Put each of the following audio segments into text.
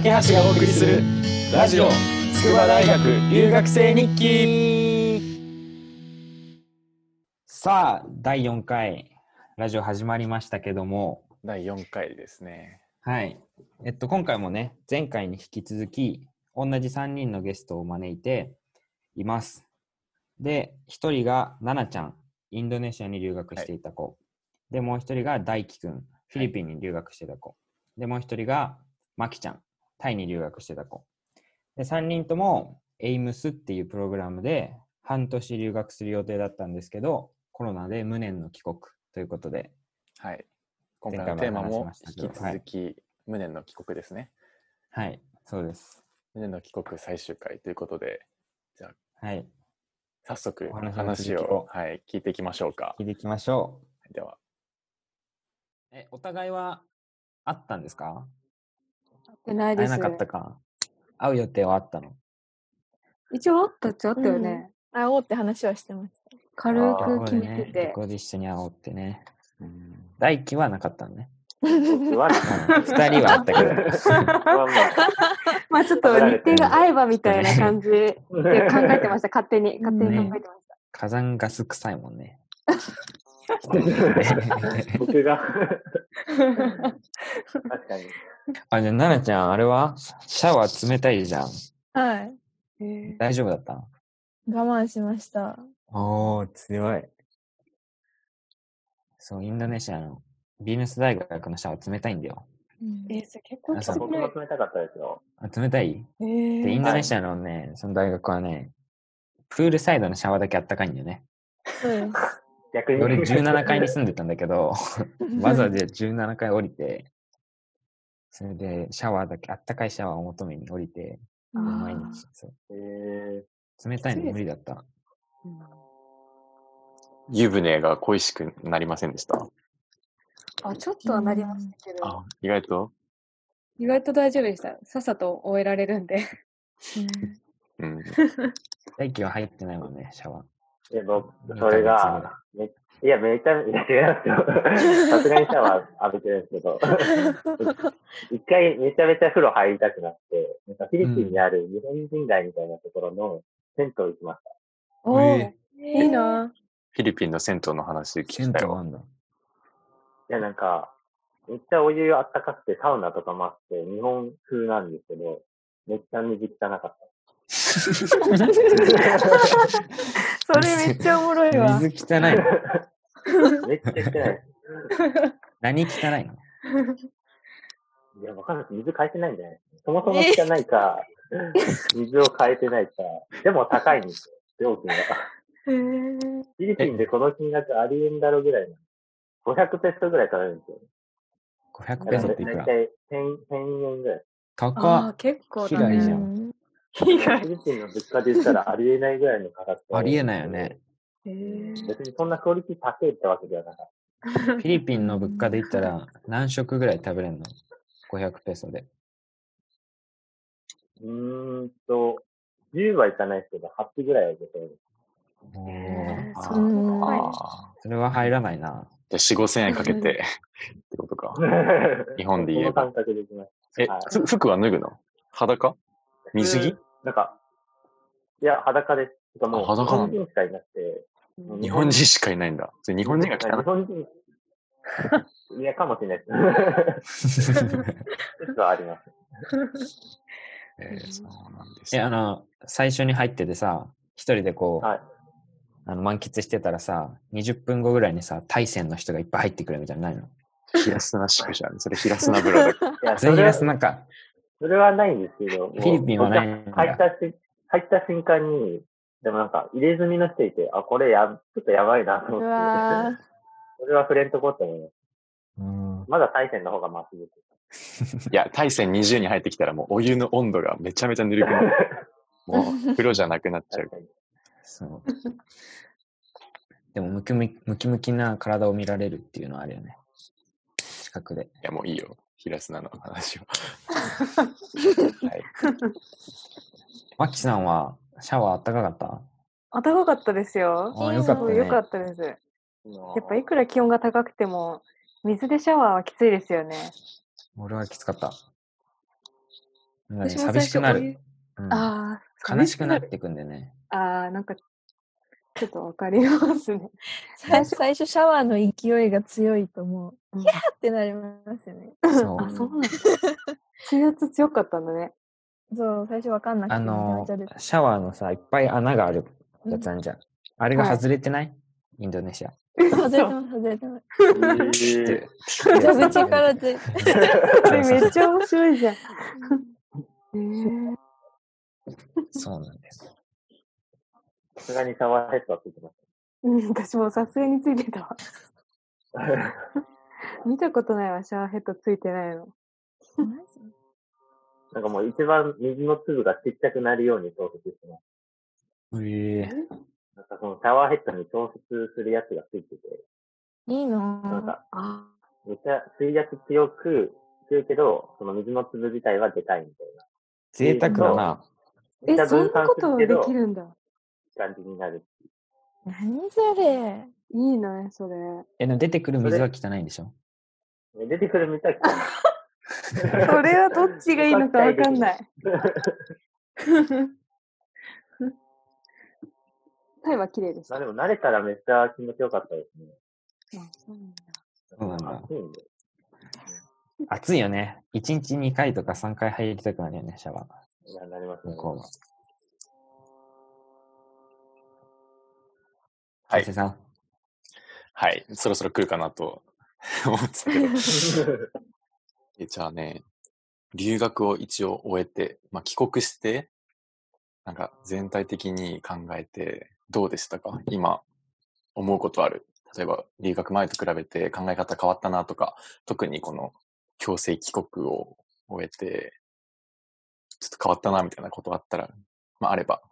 架橋がお送りするラジオ筑波大学留学生日記。さあ第4回ラジオ始まりましたけども。第4回ですね。はい。えっと今回もね前回に引き続き同じ3人のゲストを招いています。で1人が奈々ちゃんインドネシアに留学していた子、でもう1人が大輝くんフィリピンに留学してた子、でもう1人がマキちゃんタイに留学してた子。で3人とも AIMS っていうプログラムで半年留学する予定だったんですけどコロナで無念の帰国ということではい。今回のテーマも引き続き、無念の帰国ですね。はい。そうです。無念の帰国最終回ということで、はい。早速お話をを、はい、聞いていきましょうか。聞いていきましょでは、うえお互いはあったんですか？ってないです。会えなかったか。会う予定はあったの？一応あったっちゃあったよね。会おうって話はしてました。軽く決めてこここで一緒に会おうってね。大輝はなかったのね。二人はあったけど。まあちょっと日程が合えばみたいな感じで考えてました。勝手に。勝手に考えてました。火山ガス臭いもんね。う、僕が、確かに。あ、じゃあ、奈々ちゃん、あれは？シャワー冷たいじゃん。はい。大丈夫だった？我慢しました。おー、強い。そう、インドネシアのビーヌス大学のシャワー冷たいんだよ。え、それ結構あそうきつく僕も冷たかったですよ。あ冷たい？えで、インドネシアのね、その大学はね、プールサイドのシャワーだけあったかいんだよね。逆に。俺17階に住んでたんだけど、わざわざ17階降りて、それでシャワーだけ、あったかいシャワーを求めに降りて、毎日、そうえ冷たいの無理だった。湯船が恋しくなりませんでした？あ、ちょっとはなりましたけど。あ、意外と？意外と大丈夫でした。さっさと終えられるんで。うん。大気は入ってないもんね、シャワー。ー、で僕、それが、めいや、めちゃ、いや、違いますよ。さすがにシャワー浴びてるんですけど、一回めちゃめちゃ風呂入りたくなって、なんかフィリピンにある日本人街みたいなところの銭湯行きました。おえー、いいな。フィリピンの銭湯の話聞銭きたよ。湯あんだ。いや、なんか、めっちゃお湯あったかくてサウナとかもあって、日本風なんですけど、めっちゃ水汚かった。それめっちゃおもろいわ。水汚いの めっちゃ汚い。何汚いの？いや、わかんない。水変えてないんじゃない？そもそも汚いか、水を変えてないか。でも高いんですよ、料金が。フィリピンでこの金額ありえんだろぐらいの。500ペソぐらい取れるんですよ。?500 ペソっていくら？だいたい1000 1000円ぐらい。あ高ー、結構被だね。害じゃん。フィリピンの物価で言ったらありえないぐらいの価格。ありえないよね。。別にそんなクオリティ高いってわけではなかった。フィリピンの物価で言ったら何食ぐらい食べれるの ?500 ペソで。うーんと、10はいかないですけど、8ぐらいは絶対です。おーへーあそんなそれは入らないな。じゃあ4、5千円かけてってことか。日本で言えば。えはい、ふ服は脱ぐの？裸？水着？なんか、いや、裸です。てかもう、あ裸なんだ日本人しかいなくて、うん日本人しかいないんだ。それ日本人が来た日本人、いや、かもしれないです。ちょっとあります。えーそうなんですえ、ねあの、最初に入っててさ、一人でこう、はい。あの満喫してたらさ、20分後ぐらいにさ、対戦の人がいっぱい入ってくるみたいなのないの？ヒラスナ宿舎。それヒラスナブラだ。いや、そ全員ラれはスなんか、それはないんですけど、フィリピンはない入ったし、入った瞬間に、でもなんか、入れ墨の人いて、あ、これや、ちょっとやばいなとう思わって、それは触れんとこって思います。うん、まだ対戦の方がマシです。いや、対戦20に入ってきたらもうお湯の温度がめちゃめちゃぬるくなる。もう風呂じゃなくなっちゃう。そう。でもムキムキ、ムキムキな体を見られるっていうのはあるよね。近くで。いや、もういいよ。ヒラスナの話を。はい。マキさんはシャワーあったかかった？あったかかったですよ。あよかったね。よかったです。ややっぱいくら気温が高くても、水でシャワーはきついですよね。俺はきつかった。寂しくなる。うんああ、悲しくなってくんでね。ああ、なんか、ちょっとわかりますね。最初最初シャワーの勢いが強いともう、うんヒャーってなりますよね。そうあ、そうなんだ。水圧強かったんだね。そう、最初わかんなくて。あのシャワーのさ、いっぱい穴があるやつあんじゃん。あれが外れてない、インドネシア。外れてます、外れてます。から出て。それめっちゃ面白いじゃん。そうなんです。さすがにシャワーヘッドはついてます。うん、私もさすがについてたわ。見たことないわ、シャワーヘッドついてないの。なんかもう一番水の粒がちっちゃくなるように調節してます。ええなんかそのシャワーヘッドに調節するやつがついてて、いいなぁ。なんかあめっちゃ水圧強く、強いけど、その水の粒自体はでかいみたいな。贅沢だな。え、そんなことできるんだ。感じになる。何それ？いいな、それ。え、でも出てくる水は汚いんでしょ？ね出てくる水は汚い それはどっちがいいのかわかんない。タイは綺麗でした。まあでも慣れたらめっちゃ気持ちよかったですね。あそうなんだそうなんだ暑いんで。暑いよね。1日2回とか3回入りたくなるよね、シャワー。いや、なりますね。向こうは。はいさん。はい。そろそろ来るかなと 思ってたけど。えじゃあね、留学を一応終えて、まあ、帰国して、なんか全体的に考えてどうでしたか？今思うことある？例えば留学前と比べて考え方変わったなとか、特にこの強制帰国を終えて、ちょっと変わったなみたいなことあったら、まああれば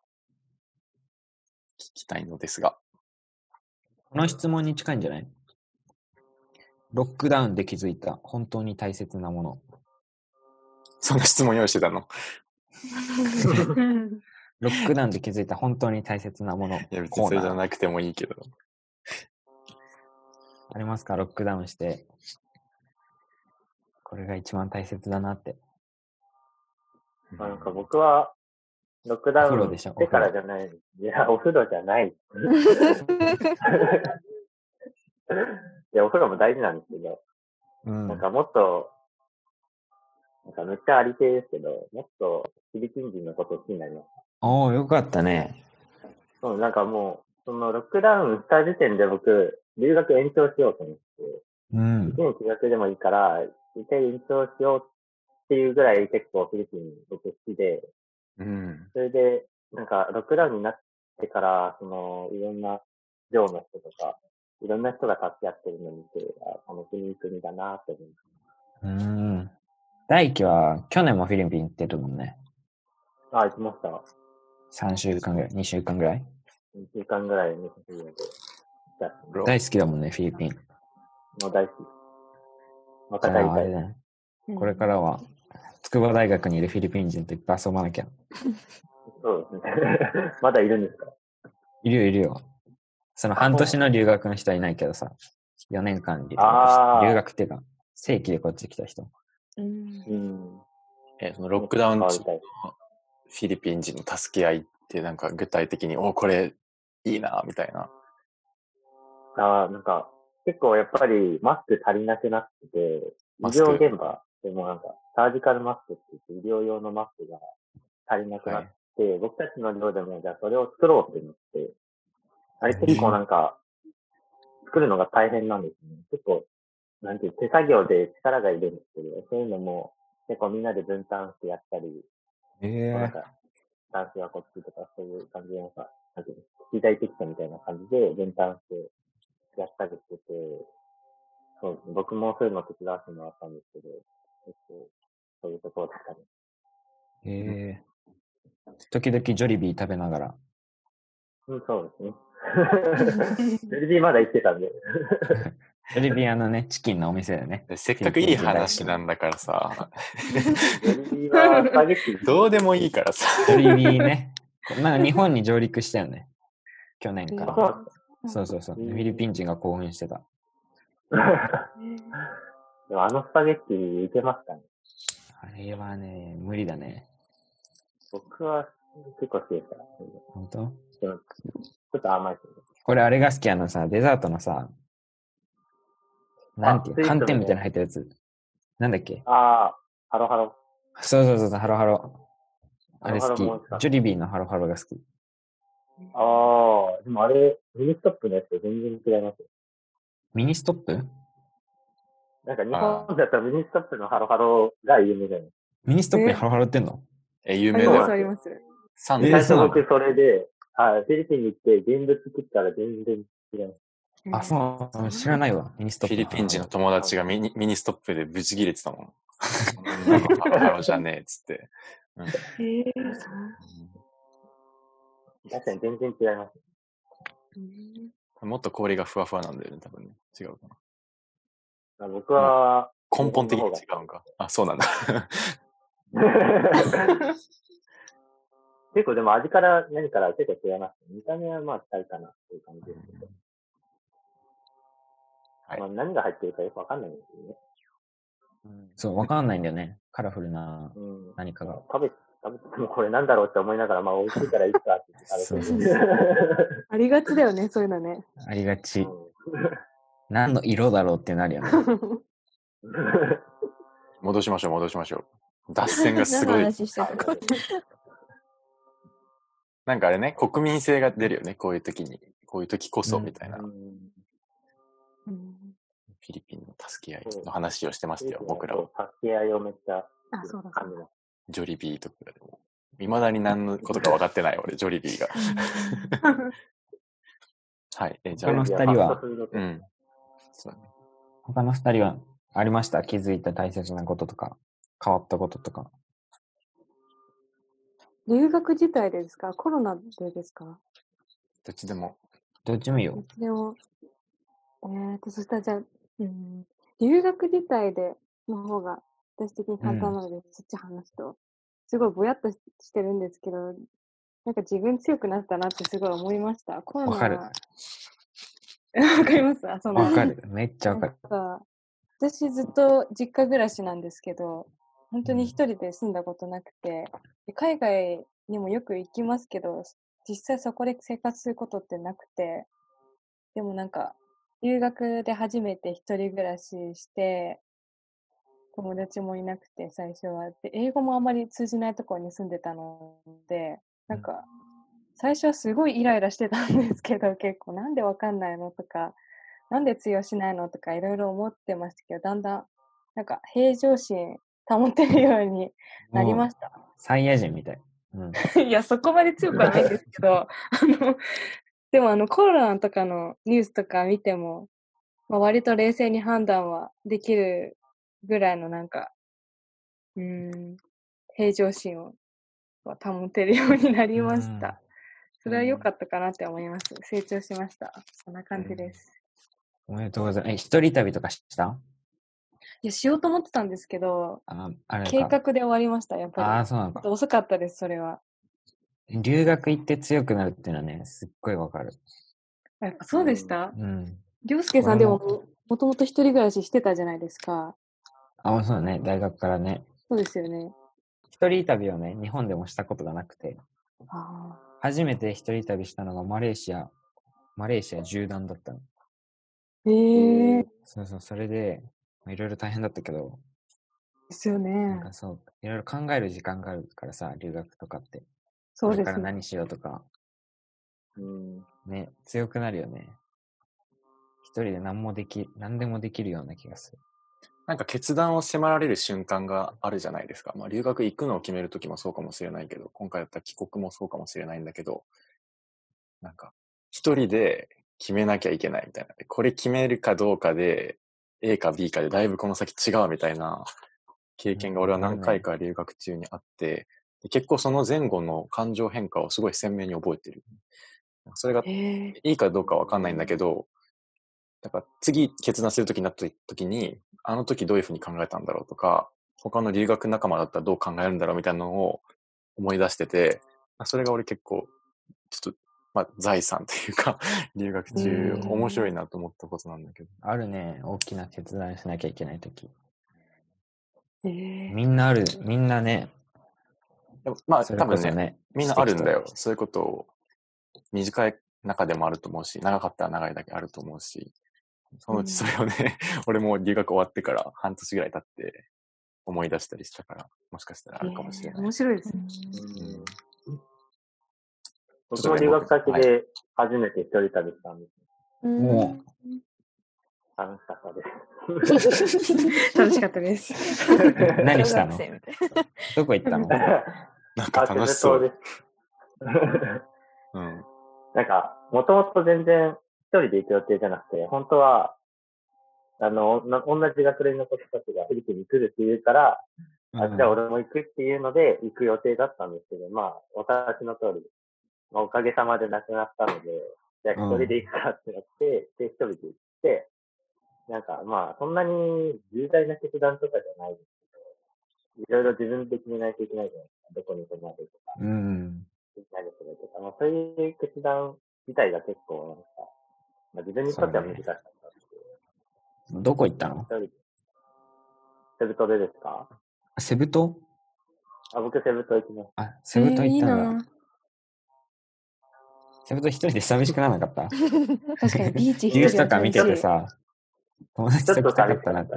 聞きたいのですが。この質問に近いんじゃない？ロックダウンで気づいた本当に大切なもの。そんな質問用意してたの？ロックダウンで気づいた本当に大切なもの。いや別コーにそれじゃなくてもいいけど。ありますか？ロックダウンして。これが一番大切だなって。まあなんか僕は、ロックダウンでしてからじゃない。いや、お風呂じゃない。いや、お風呂も大事なんですけど、うんなんかもっと、なんかめっちゃありていですけど、もっとフィリピン人のこと好きになりましおおよかったね。た。そう、なんかもう、そのロックダウンした時点で僕、留学延長しようと思って、うん1。年休学でもいいから、一回延長しようっていうぐらい結構フィリピン僕好きで、うん。それで、なんか、ロックダウンになってから、その、いろんな、寮の人とか、いろんな人が助け合ってるのを見て、あ、この国国だなって思いまうん。大輝は去年もフィリピン行ってるもんね。あ、行きました。3週間ぐらい、2週間ぐらい？2週間ぐらい寝させてもらって。じゃあ大好きだもんね、フィリピン。もう大好き。まじた帰りたい。ゃああれだね。これからは、筑波大学にいるフィリピン人といっぱい遊ばなきゃ。そうですね。まだいるんですか？いるよ、いるよ。その半年の留学の人はいないけどさ、4年間留学留学っていうか、正規でこっち来た人。うんうん。え、そのロックダウン中変わりたい。フィリピン人の助け合いってなんか具体的に、おこれいいな、みたいな。ああ、なんか、結構やっぱりマスク足りなくなってて、医マスク療現場でもなんか、サージカルマスクって言って医療用のマスクが足りなくなって、僕たちの寮でもじゃあそれを作ろうって思って、あれ結構なんか、作るのが大変なんですね。結構、なんていう、手作業で力がいるんですけど、そういうのも結構みんなで分担してやったり、え。なんか、男性はこっちとか、そういう感じで、なんか、なんていうの、機材テキストみたいな感じで分担してやったりしてて、そう、僕もそういうの手伝わせてもらったんですけど、結構、そういうところでしたね。えー、時々ジョリビー食べながら。うん、そうですね。ベルディまだ行ってたんで。ジョリビーあのね、チキンのお店でね。でせっかくいい話なんだからさ、ベルディはスパゲッティ。どうでもいいからさ。ジョリビーね。なんか日本に上陸したよね。去年かあそうら。そうそうそう。フィリピン人が興奮してた。でもあのスパゲッティいけますかねあれはね、無理だね。僕は結構好きでした。本当？でもちょっと甘いですよね。これあれが好きあのさ、デザートのさ、なんていう寒天みたいなの入ったやつ。なんだっけ？ああ、ハロハロ。そうそうそうそう、ハロハロ。あれ好きジョリビーのハロハロが好き。ああ、でもあれ、ミニストップのやつと全然違いますよ。ミニストップ？なんか日本だとミニストップのハロハロが有名じゃないミニストップにハロハロ売ってんの？え、有あります、名だよ。あります。サンデー。えー最初僕それで、はい、フィリピンに行って現物食ったら全然違います。あ、そう、知らないわ。ミニストップ。フィリピン人の友達がミニミニストップでブチ切れてたもん。ハロハロじゃねえっつって。うんへえ確かに全然違います。もっと氷がふわふわなんだよね、多分ね。違うかな。あ僕は、根本的に違うんか。あ、そうなんだ。結構でも味から何から結構違います。見た目はまあ近いかなっていう感じですけど。はいまあ何が入ってるかよくわかんないんですよね。そう、わかんないんだよね。カラフルなうん。何かが。食べ、食べてもこれなんだろうって思いながら、まあ美味しいからいいかって言って食べてる。ありがちだよね、そういうのね。ありがち。う何の色だろうってなるよね。ん 戻しましょう、戻しましょう。脱線がすごい。なんかあれね、国民性が出るよね、こういう時に。こういう時こそ、みたいな。フうんうんィリピンの助け合いの話をしてましたよ、僕らは。助け合いをめっちゃあ、そうだ、そ感じます。ジョリビーとかでも。いまだに何のことか分かってない、俺、ジョリビーが。はい。え、じゃ他のあ、二人はうん。そうだね。他の二人はありました？気づいた大切なこととか、変わったこととか。留学自体でですか？コロナでですか？どっちでも。どっちもいいよ。でも、えーと、そしたらじゃあ、うん、留学自体での方が私的に簡単なので、そっち話すと、すごいぼやっとししてるんですけど、なんか自分強くなったなってすごい思いました。コロナ わかりますあそのわかる。めっちゃわかる。私ずっと実家暮らしなんですけど、本当に一人で住んだことなくて、で海外にもよく行きますけど、実際そこで生活することってなくて、でもなんか、留学で初めて一人暮らしして、友達もいなくて最初は。で、英語もあまり通じないところに住んでたので、なんか、最初はすごいイライラしてたんですけど、結構なんでわかんないのとか、なんで通用しないのとかいろいろ思ってましたけど、だんだん、なんか平常心保てるようになりました。サイヤ人みたい。うん。いや、そこまで強くはないんですけど、あの、でもあのコロナとかのニュースとか見ても、まあ、割と冷静に判断はできるぐらいのなんか、うーん、平常心をは保てるようになりました。それは良かったかなって思います。成長しました。そんな感じです。おめでとうございます。え、一人旅とかした？いや、しようと思ってたんですけど、あ、あ。計画で終わりました、やっあぱあ、そうなのかり。。遅かったです、それは。留学行って強くなるっていうのはね、すっごいわかる。やっぱそうでした？うん。りょうすけさんでもも、もともと一人暮らししてたじゃないですか。あ、そうだね。大学からね。そうですよね。一人旅をね、日本でもしたことがなくて、あ初めて一人旅したのがマレーシア、マレーシア縦断だったの。ーへえー、そうそう、それで、まあいろいろ大変だったけど、ですよなんね。かそう、いろいろ考える時間があるからさ、留学とかって。そうですね。から何しようとか、うん。ね、強くなるよね。一人で何もでき、何でもできるような気がする。なんか決断を迫られる瞬間があるじゃないですか。まあ留学行くのを決めるときもそうかもしれないけど、今回だったら帰国もそうかもしれないんだけど、なんか一人で決めなきゃいけないみたいな。これ決めるかどうかで、A か B かでだいぶこの先違うみたいな経験が俺は何回か留学中にあって、で結構その前後の感情変化をすごい鮮明に覚えてる。それがいいかどうかわかんないんだけど、だから次決断するときになった時に、あの時どういうふうに考えたんだろうとか、他の留学仲間だったらどう考えるんだろうみたいなのを思い出してて、まあそれが俺結構、ちょっと、まあ財産というか、留学中うん。面白いなと思ったことなんだけど。あるね、大きな決断しなきゃいけないとき。え。ーみんなある、みんなね、でもまあ、それ多分ね、こそね、みんなあるんだよ。そういうことを、短い中でもあると思うし、長かったら長いだけあると思うし、そのうちそれをね、俺も留学終わってから半年ぐらい経って思い出したりしたから、もしかしたらあるかもしれない。えー面白いですね。うん僕も留学先で初めて一人旅したんです。うんも楽しかったです。楽しかったです。何したの？どこ行ったの？なんか楽しそう。です。うん。なんか、もともと全然一人で行く予定じゃなくて、本当は、あの、な同じ学年の子たちがフィリピンに来るって言うから、あじゃあ俺も行くっていうので行く予定だったんですけど、まあ、お察しの通り、まあ、おかげさまで亡くなったので、じゃあ一人で行くかってなって、で、一人で行って、なんかまあ、そんなに重大な決断とかじゃないですけど、いろいろ自分で決めないといけないじゃないですか。どこに泊まるとか、うん。何するとか、まあ、そういう決断自体が結構なんか、まあ、自分にとっては難しかったんですけど、どこ行ったの？一人でセブ島でですか？セブ島？あ僕、セブ島行きましあ、セブ島えーいい行ったんだ。な。セブ島一人で寂しくならなかった？確かにビーチニュースとか見てて一人さ、友達た。とちょっと来たかったなって。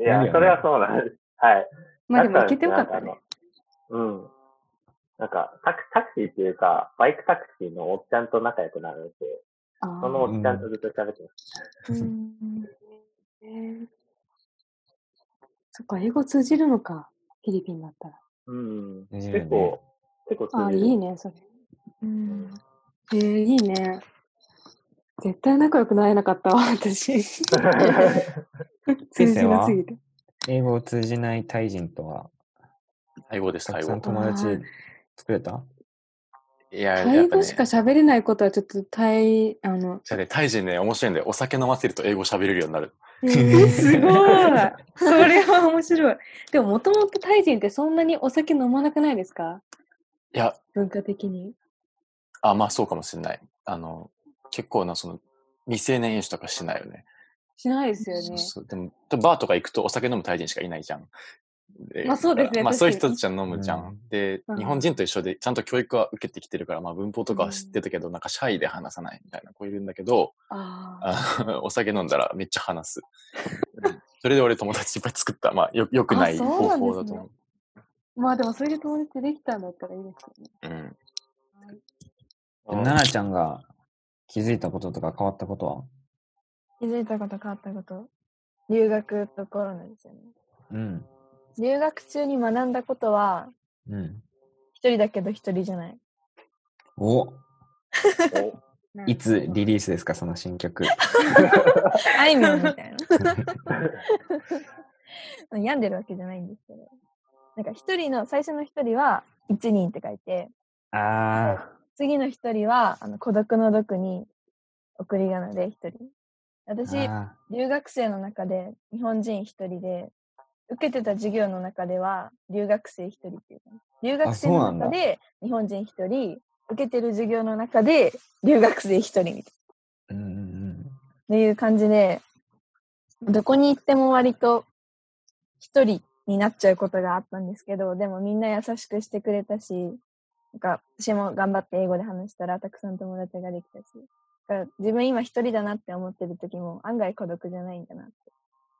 いや、それはそうなんです。はい。まあでも行けてよかったねなんか。あのうん。なんかタク、タクシーっていうか、バイクタクシーのおっちゃんと仲良くなれて、あそのおっちゃんとずっと喋ってましーうんえーそっか、英語通じるのか、フィリピンだったら。た。うん。通じるよね結構、結構通じるいいね、それ。うんえー、いいね。絶対仲良くなれなかったわ、私。通じなすぎて。英語を通じないタイ人とは、タイ語です、タイ語。友達作れた？いや、タイ語しか喋れないことはちょっとタイ、あの、じゃあね、タイ人ね、面白いんだよ。お酒飲ませると英語喋れるようになる。えー、すごいそれは面白い。でも、もともとタイ人ってそんなにお酒飲まなくないですか？いや、文化的に。あ、まあそうかもしれない。あの、結構な、その、未成年飲酒とかしないよね。しないですよね。そうそうでも、バーとか行くとお酒飲むタイ人しかいないじゃん。でまあそうですねまあそういう人たちは飲むじゃん。うんで、うん日本人と一緒でちゃんと教育は受けてきてるから、まあ文法とかは知ってたけど、なんかシャイで話さないみたいな子いるんだけど、あ お酒飲んだらめっちゃ話す。うんそれで俺友達いっぱい作った。まあよよくない方法だと思まあでも、それで友達できたんだったらいいですよね。う。うん。奈々ちゃんが気づいたこととか変わったことは？気づいたこと変わったこと？留学とコロナですよね。うん。留学中に学んだことは、うん。一人だけど一人じゃない。おおいつリリースですか、その新曲。あいみょんみたいな。病んでるわけじゃないんですけど。なんか一人の、最初の一人は一人って書いて、あ次の一人はあの孤独の毒に送り仮名で一人。ー私、あ留学生の中で日本人一人で、受けてた授業の中では留学生一人っていう感じ。留学生の中で日本人一人、受けてる授業の中で留学生一人みたいな。ー。うんうんっていう感じで、どこに行っても割と一人になっちゃうことがあったんですけど、でもみんな優しくしてくれたし、なんか私も頑張って英語で話したらたくさん友達ができたし、だから自分今一人だなって思ってる時も案外孤独じゃないんだなって、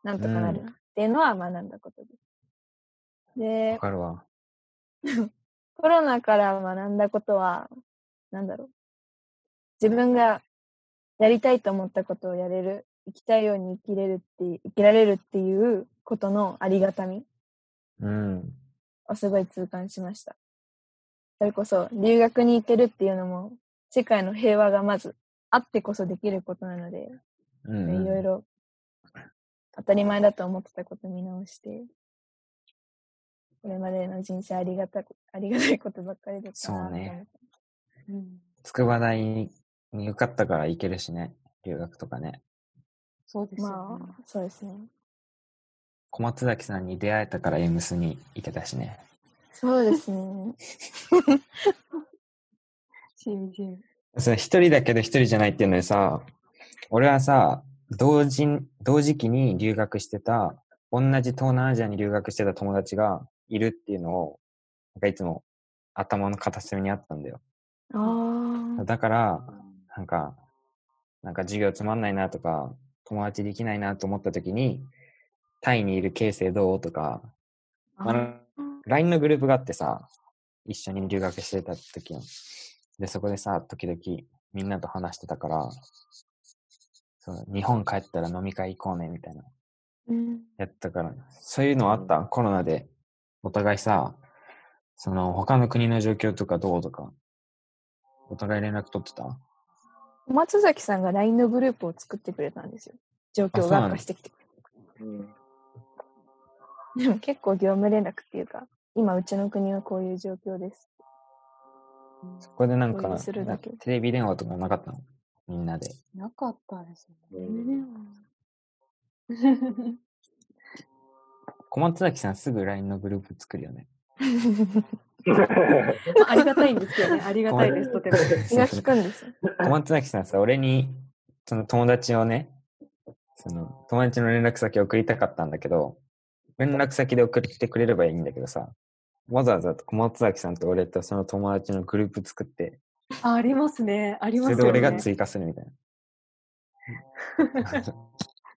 なんとかなるなっていうのは学んだことです。うん。でわ、かるわ。コロナから学んだことは、なんだろう。自分がやりたいと思ったことをやれる、生きたいように生きれるって生きられるっていうことのありがたみうん。をすごい痛感しました。それこそ留学に行けるっていうのも、世界の平和がまずあってこそできることなので、うんうんいろいろ当たり前だと思ってたこと見直して、これまでの人生ありがたく、ありがたいことばっかりだったそうねうん筑波大に受かったから行けるしね。留学とかね。そうですよね。まあ、そうですね。小松崎さんに出会えたからエムスに行けたしね。そうですね。しみじみ。それ一人だけど一人じゃないっていうのでさ、俺はさ、同時、同時期に留学してた同じ東南アジアに留学してた友達がいるっていうのを、なんかいつも頭の片隅にあったんだよ。ああ。だから、なんか、なんか授業つまんないなとか、友達できないなと思った時に、タイにいるケイセイどうとか、あの、LINE のグループがあってさ、一緒に留学してた時の。で、そこでさ、時々みんなと話してたから、そう日本帰ったら飲み会行こうね、みたいな。うん。やったから、そういうのあった、コロナで。お互いさ、その他の国の状況とかどうとか、お互い連絡取ってた？松崎さんが LINE のグループを作ってくれたんですよ。状況が悪化してきて。うんでも結構業務連絡っていうか、今うちの国はこういう状況です。そこでなんかテレビ電話とかなかったの？みんなで。なかったですね。う ん小松崎さんすぐ LINE のグループ作るよね。ありがたいんですけどね。ありがたいです、とても。気が利くんですよ。小松崎さんさ、俺に、その友達をね、その友達の連絡先送りたかったんだけど、連絡先で送ってくれればいいんだけどさ、わざわざ小松崎さんと俺とその友達のグループ作って、あありますね。ありますよね。それで俺が追加するみたいな。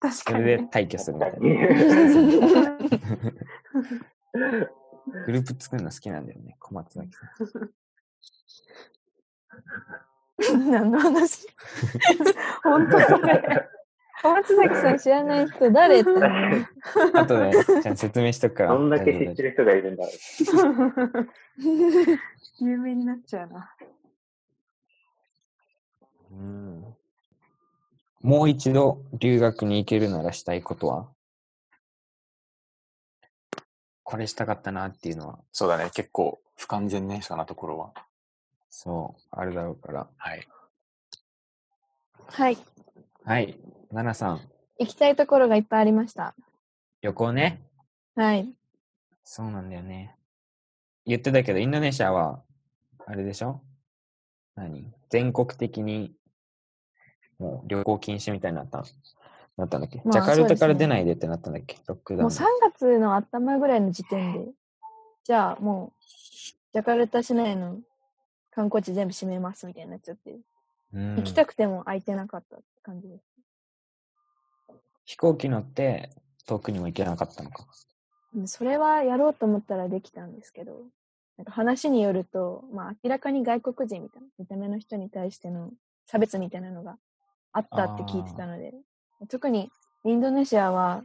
確そかにね。れで退去するみたいな。グループ作るの好きなんだよね、小松崎さん。何の話？本当それ。小松崎さん知らない人誰ってあとで、ちゃんと説明しとくから。どんだけ知ってる人がいるんだろう。有名になっちゃうな。うんもう一度留学に行けるならしたいことは？これしたかったなっていうのは、そうだね。結構不完全燃焼なところは。そう、あるだろうから。はい。はい。はい、奈々さん、行きたいところがいっぱいありました。旅行ね。はい。そうなんだよね。言ってたけど、インドネシアは、あれでしょ？何？全国的に、もう旅行禁止みたいになった、なったんだっけ、まあジャカルタから出ないでってなったんだっけ？ロックダウもうンで。3月の頭ぐらいの時点で、じゃあもう、ジャカルタ市内の観光地全部閉めますみたいになっちゃって、うん行きたくても空いてなかったって感じです。飛行機乗って遠くにも行けなかったのか。うんそれはやろうと思ったらできたんですけど、なんか話によると、まあ明らかに外国人みたいな、見た目の人に対しての差別みたいなのがあったって聞いてたので、特にインドネシアは、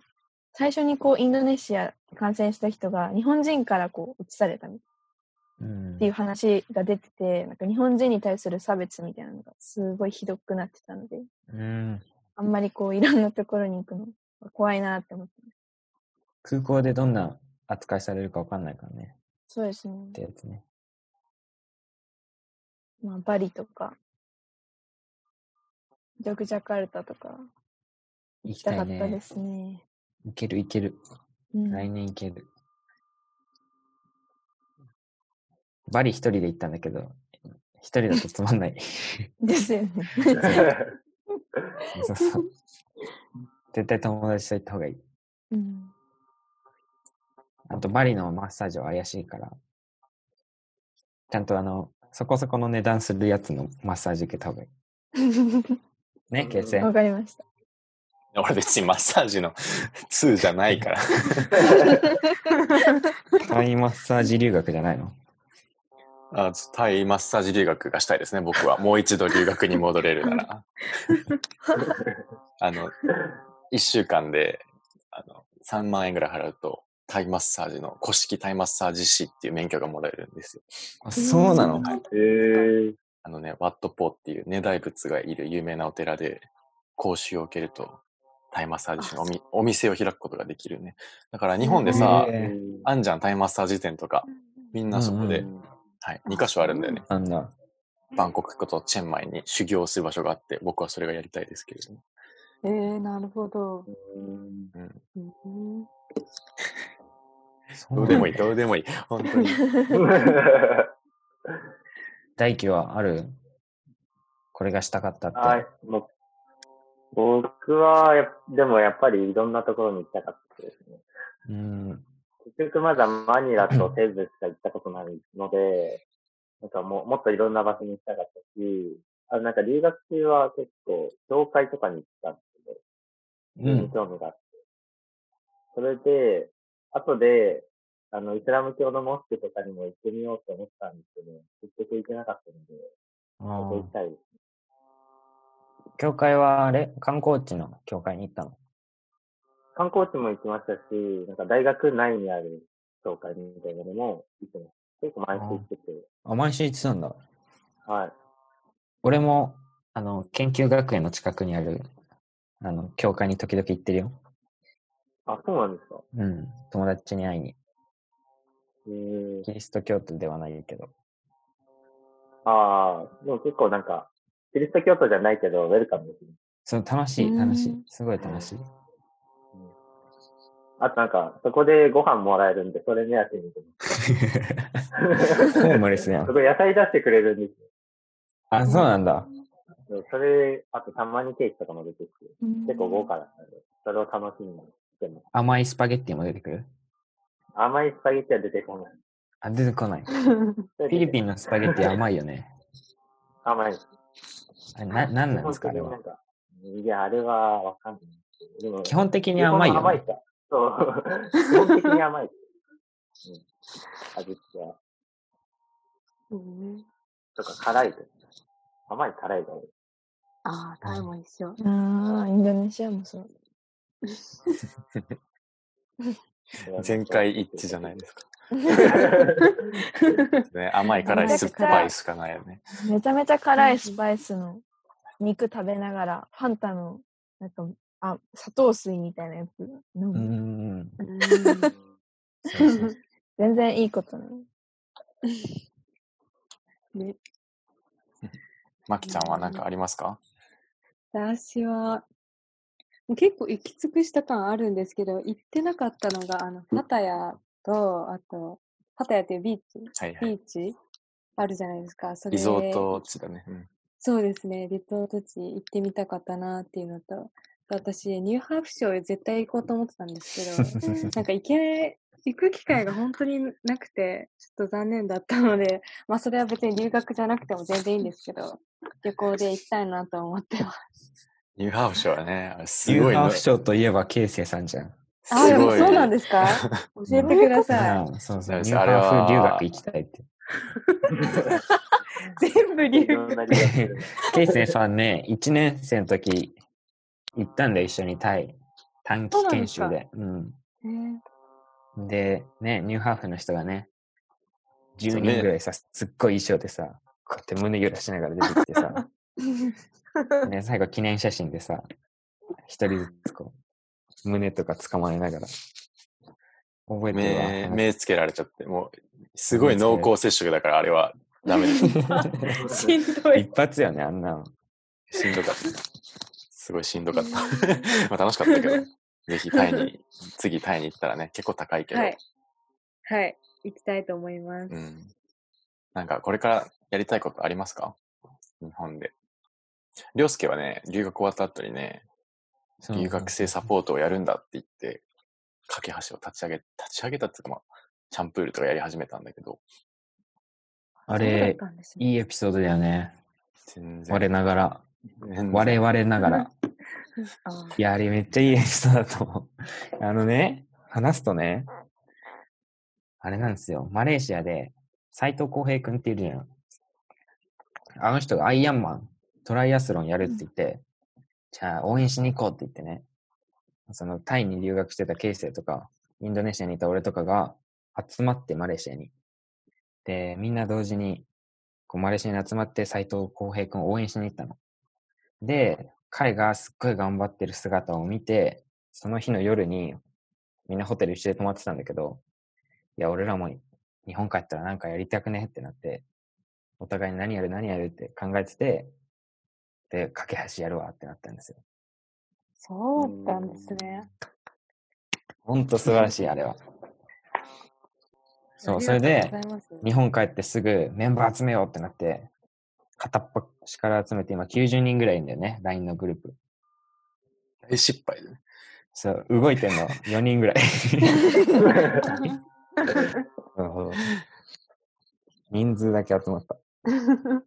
最初にこうインドネシアで感染した人が日本人からこう移されたっていう話が出てて、なんか日本人に対する差別みたいなのがすごいひどくなってたので、うんあんまりこういろんなところに行くのが怖いなって思ってます。空港でどんな扱いされるかわかんないからね。そうですねっ。てやつね。まあ、バリとか、ジョグジャカルタとか行きたかったで。すね。行ける行ける。うん来年行ける。バリ一人で行ったんだけど、一人だとつまんない。ですよね。そうそう。絶対友達と行った方がいい。うん、あとバリのマッサージは怪しいから、ちゃんとあの、そこそこの値段するやつのマッサージ受けた方がいい。ね、形成。わかりました。俺別にマッサージの 2じゃないから。タイマッサージ留学じゃないの？あタイマッサージ留学がしたいですね、僕は。もう一度留学に戻れるなら。あの、1週間であの3万円ぐらい払うと、タイマッサージの、古式タイマッサージ師っていう免許がもらえるんですよ。あそうなの？はいえー、あのね、ワットポーっていうね大仏がいる有名なお寺で講習を受けると、タイマッサージ師のおみお店を開くことができるね。だから日本でさ、へあんじゃんタイマッサージ店とか、みんなそこで、うんはい、2箇所あるんだよね。なんだ。バンコクとチェンマイに修行する場所があって、僕はそれがやりたいですけれども。えー、なるほど。うんどうでもいい、どうでもいい。本当に。大輝はある？これがしたかったって。はい。もう僕はでもやっぱりいろんなところに行きたかったですね。うん。結局まだマニラとセブしか行ったことないので、なんかもう、もっといろんな場所に行きたかったし、あなんか留学中は結構、教会とかに行ったんですけど、うん。興味があって。それで、後で、あの、イスラム教のモスクとかにも行ってみようと思ったんですけど、結局行けなかったので、行ーきたいです。教会はあれ？観光地の教会に行ったの？観光地も行きましたし、なんか大学内にある教会みたいなのも行ってます。結構毎週行ってて、あ、毎週行ってたんだ。はい。俺も、あの、研究学園の近くにある、あの、教会に時々行ってるよ。あ、そうなんですか？うん。友達に会いに。えー、キリスト教徒ではないけど。ああ、でも結構なんか、キリスト教徒じゃないけど、ウェルカムですね。そう、楽しい、うん楽しい。すごい楽しい。あとなんか、そこでご飯もらえるんで、それ目当てに行ってます。ホームレスやん。そこ野菜出してくれるんですよ。あ、そうなんだ。でもそれ、あとたまにケーキとかも出てきて、結構豪華だったので、それを楽しみにしてます。甘いスパゲッティも出てくる？甘いスパゲッティは出てこない。あ、出てこない。フ フィリピンのスパゲッティ甘いよね。甘い。あれな、なんなんですかあれは基本的になん。か、いや、あれはわかんないでも基本的に甘いよ、ね。甘いか。そう。基本的に甘い。うん。味付けは。うんとか、辛いです。甘い辛いが多い。ああ、タイも一緒。ああ、インドネシアもそう。全会一致じゃないですか。ね、甘い辛い酸っぱいしかないよね。めちゃめちゃ辛いスパイスの肉食べながら、ファンタの、なんか、あ、砂糖水みたいなやつ飲うむ。ん。うんそうそう全然いいことなの。ね、まきちゃんは何かありますか？私は、もう結構行き尽くした感あるんですけど、行ってなかったのが、あの、パタヤと、あと、パタヤっていうビーチ、はいはい。ビーチ？あるじゃないですか。それリゾート地だね。うんそうですね。リゾート地行ってみたかったなっていうのと、私、ニューハーフショー絶対行こうと思ってたんですけど、なんか行け、行く機会が本当になくて、ちょっと残念だったので、まあそれは別に留学じゃなくても全然いいんですけど、旅行で行きたいなと思ってます。ニューハーフショーはね、すごいの。ハーフショーといえば、ケイセイさんじゃん。すあ、でもそうなんですか？教えてください。そうそう。そうですニューハーフ留学行きたいって。全部留学。ケイセイさんね、1年生の時、行ったんだよ、一緒にタイ。短期研修で。うん。えーで、ね、ニューハーフの人がね、10そうね人ぐらいさ、すっごい衣装でさ、こうやって胸揺らしながら出てきてさ、ね、最後記念写真でさ、一人ずつこう、胸とか捕まえながら、覚えてるわ目、目つけられちゃって、もう、すごい濃厚接触だから、あれはダメです。しんどい。一発よね、あんなの。しんどかった。すごいしんどかった。まあ楽しかったけど、ぜひタイに、次タイに行ったらね、結構高いけど、はい。はい。行きたいと思います。うん。なんか、これからやりたいことありますか？日本で。りょうすけはね、留学終わった後にね、そう留学生サポートをやるんだって言って、架け橋を立ち上げ、立ち上げたっていうか、まあ、チャンプールとかやり始めたんだけど、あれ、ねいいエピソードだよね。全然。我ながら。我々ながら。あいや、あれめっちゃいいエピソードだと思う。あのね、話すとね、あれなんですよ。マレーシアで、斎藤浩平君っているじゃん。あの人がアイアンマン、トライアスロンやるって言って、じゃあ応援しに行こうって言ってね、そのタイに留学してたケイセイとか、インドネシアにいた俺とかが集まってマレーシアに。で、みんな同時に、こうマレーシアに集まって斎藤浩平君を応援しに行ったの。で、彼がすっごい頑張ってる姿を見て、その日の夜にみんなホテル一緒で泊まってたんだけど、いや、俺らも日本帰ったらなんかやりたくねってなって、お互いに何やる何やるって考えてて、で、架け橋やるわってなったんですよ。そうだったんですね。ほんと素晴らしい、あれは。そう、それで日本帰ってすぐメンバー集めようってなって、片っ端から集めて今90人ぐらいいるんだよね、LINE のグループ。大失敗で？ね。そう、動いてんの 4人ぐらい。なるほど。人数だけ集まった。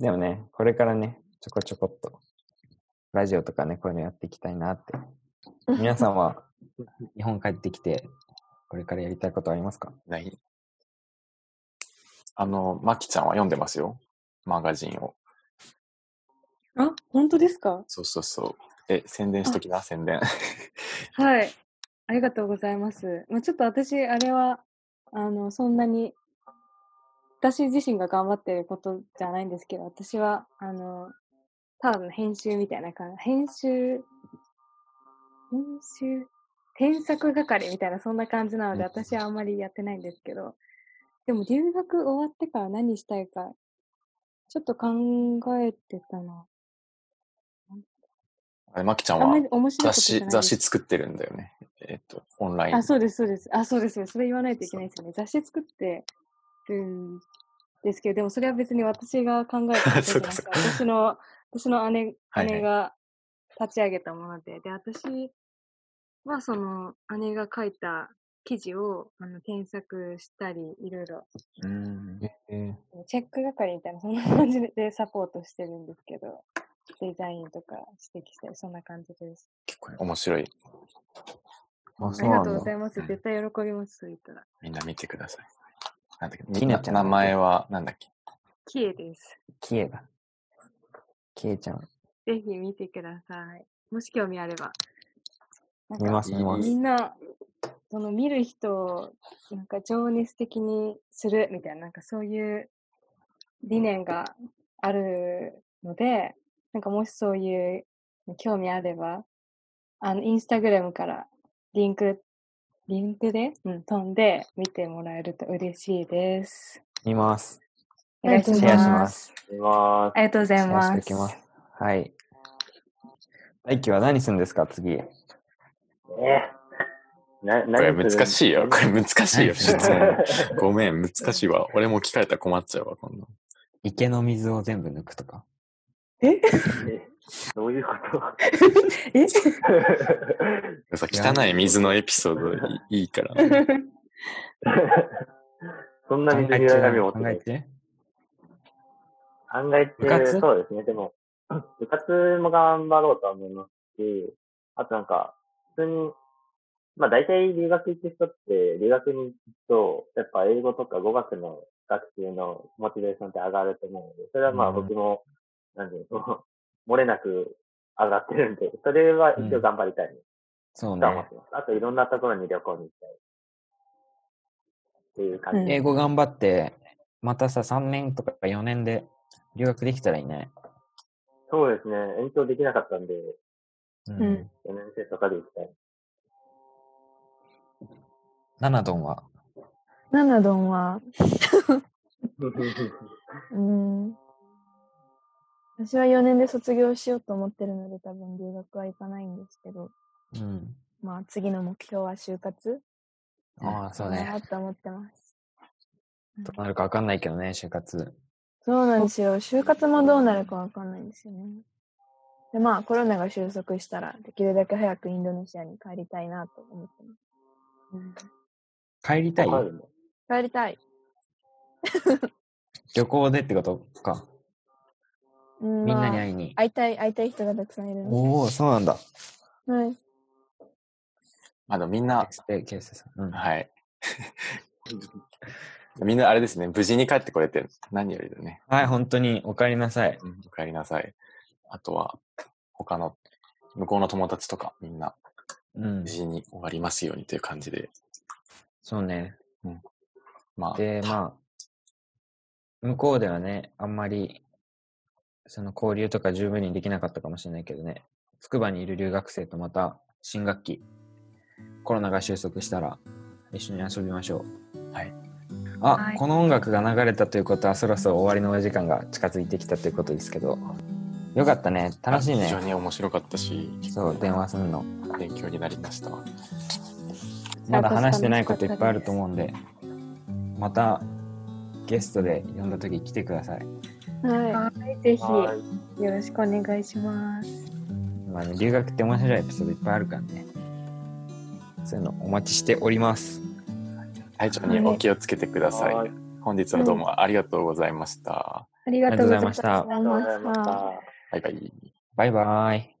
でもね、これからね、ちょこちょこっと、ラジオとかね、こういうのやっていきたいなって。皆さんは、日本帰ってきて、これからやりたいことありますか？ない。あの、まきちゃんは読んでますよ。マガジンを。あ、本当ですか？そうそうそう。え、宣伝しときな、宣伝。はい。ありがとうございます。まあ、ちょっと私、あれは、あの、そんなに、私自身が頑張ってることじゃないんですけど、私は、あの、ただの編集みたいな感じ、編集、編集、添削係みたいな、そんな感じなので、うん私はあんまりやってないんですけど、でも留学終わってから何したいか、ちょっと考えてたな。あれ、まきちゃんは雑誌、雑誌作ってるんだよね。えっ、と、オンライン。あ、そうです、そうです。あ、そうです。そうですそれ言わないといけないですよね。雑誌作ってるんですけど、でもそれは別に私が考えたことじゃなく 私の、私の姉、姉が立ち上げたもので、で、私はその姉が書いた記事をあの添削したり、いろいろチェック係みたいな、そんな感じでサポートしてるんですけど、デザインとか指摘したり、そんな感じです。結構面白い。あ、りがとうござ。います。絶対喜びます、そう言ったら。みんな見てください。なんだっけ？きなちゃん名前は、なんだっけ？キエです。キエだ。キエちゃん。ぜひ見てください。もし興味あれば。見ます、見ますみ。んな、その見る人をなんか情熱的にするみたいな、なんかそういう理念があるので、なんかもしそういう興味あれば、あの、インスタグラムからリンク、リンクで、うん、飛んで見てもらえると嬉しいです。見ます。お願いしシェアしま。ますす。います。ありがとうございます。ます。はい。大輝は何するんですか、次。え？な、これ難しいよ。これ難しいよ、何 質問。ごめん、難しいわ。俺も聞かれたら困っちゃうわ、こんなの。池の水を全部抜くとか。え？え？どういうこと？え？さ汚い水のエピソードいいから。そんな考水に悩みを持ってない。考えて？考えてそうですね。でも、部活も頑張ろうとは思いますし、あとなんか、普通に、まあ大体留学行く人って、留学に行くと、やっぱ英語とか語学の学習のモチベーションって上がると思うので、それはまあうん僕も、なんていうの、漏れなく上がってるんで、それは一応頑張りたいそうねとは思っ。てます。あといろんなところに旅行に行きたい。っていう感じで英語頑張って、またさ、3年とか4年で留学できたらいいね。そうですね。延長できなかったんで、ううん4年生とかで行きたい。ナナドンは？ナナドンは、うん。私は4年で卒業しようと思ってるので、多分留学は行かないんですけど、うん。まあ次の目標は就活ああ、そうかね。なと思ってます。どうなるかわかんないけどね、就活。そうなんですよ。就活もどうなるかわかんないんですよね。で、まあコロナが収束したら、できるだけ早くインドネシアに帰りたいなと思ってます。帰りたい？帰りたい。旅行でってことか。うんみんなにまあ会いに。会いたい、会いたい人がたくさんいるのおお、そうなんだ。で。はい。まあでもみんな、で、ケースさん。うん。はい。みんなあれですね、無事に帰ってこれて何よりだね。はい、本当にお帰りなさい。うん、お帰りなさい。あとは、他の、向こうの友達とかみんなうん無。事に終わりますようにという感じで。そうね。まあ、で、まあ、向こうではね、あんまり、その交流とか十分にできなかったかもしれないけどね、筑波にいる留学生とまた新学期、コロナが収束したら一緒に遊びましょう。はい。あ、はいこの音楽が流れたということはそろそろ終わりのお時間が近づいてきたということですけど、よかったね。楽しい非常ね。に面白かったし、そう、電話するの。勉強になりました。まだ話してないこといっぱいあると思うんで、またゲストで呼んだ時来てください。ははい、ぜひはいよろしくお願いします。おまあね、留学って面白いエピソードいっぱいあるからね。そういうのお待ちしております。体調にお気をつけてください。はい本日はどうもありがとうございました。ありがとうございました。ありがとうありがとうございました。バイバイ。バイバイ。